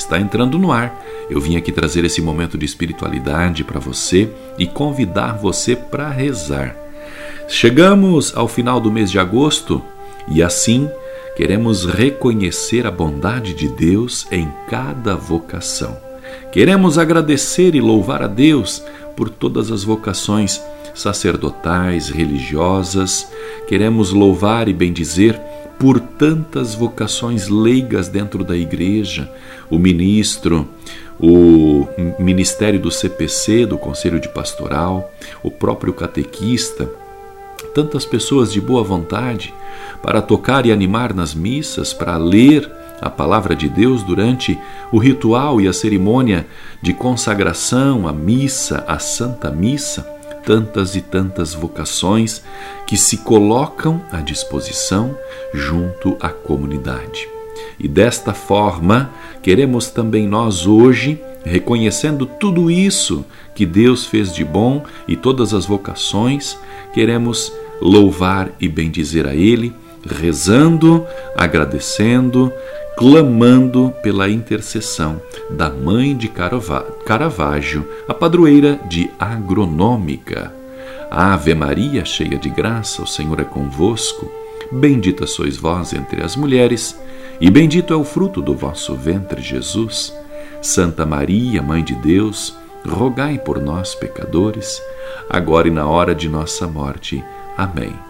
está entrando no ar. Eu vim aqui trazer esse momento de espiritualidade para você e convidar você para rezar. Chegamos ao final do mês de agosto e assim queremos reconhecer a bondade de Deus em cada vocação. Queremos agradecer e louvar a Deus por todas as vocações sacerdotais, religiosas. Queremos louvar e bendizer por tantas vocações leigas dentro da igreja, o ministro, o ministério do CPC, do Conselho de Pastoral, o próprio catequista, tantas pessoas de boa vontade para tocar e animar nas missas, para ler a palavra de Deus durante o ritual e a cerimônia de consagração, a missa, a Santa Missa tantas e tantas vocações que se colocam à disposição junto à comunidade. E desta forma, queremos também nós hoje, reconhecendo tudo isso que Deus fez de bom e todas as vocações, queremos louvar e bendizer a Ele, rezando, agradecendo, clamando pela intercessão da mãe de Caravaggio, a padroeira de Agronômica. Ave Maria, cheia de graça, o Senhor é convosco. Bendita sois vós entre as mulheres, e bendito é o fruto do vosso ventre, Jesus. Santa Maria, Mãe de Deus, rogai por nós, pecadores, agora e na hora de nossa morte. Amém.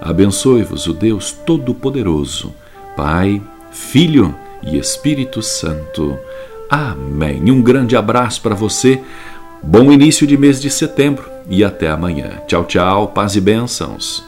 Abençoe-vos o Deus Todo-Poderoso, Pai, Filho e Espírito Santo. Amém. Um grande abraço para você. Bom início de mês de setembro e até amanhã. Tchau, tchau. Paz e bênçãos.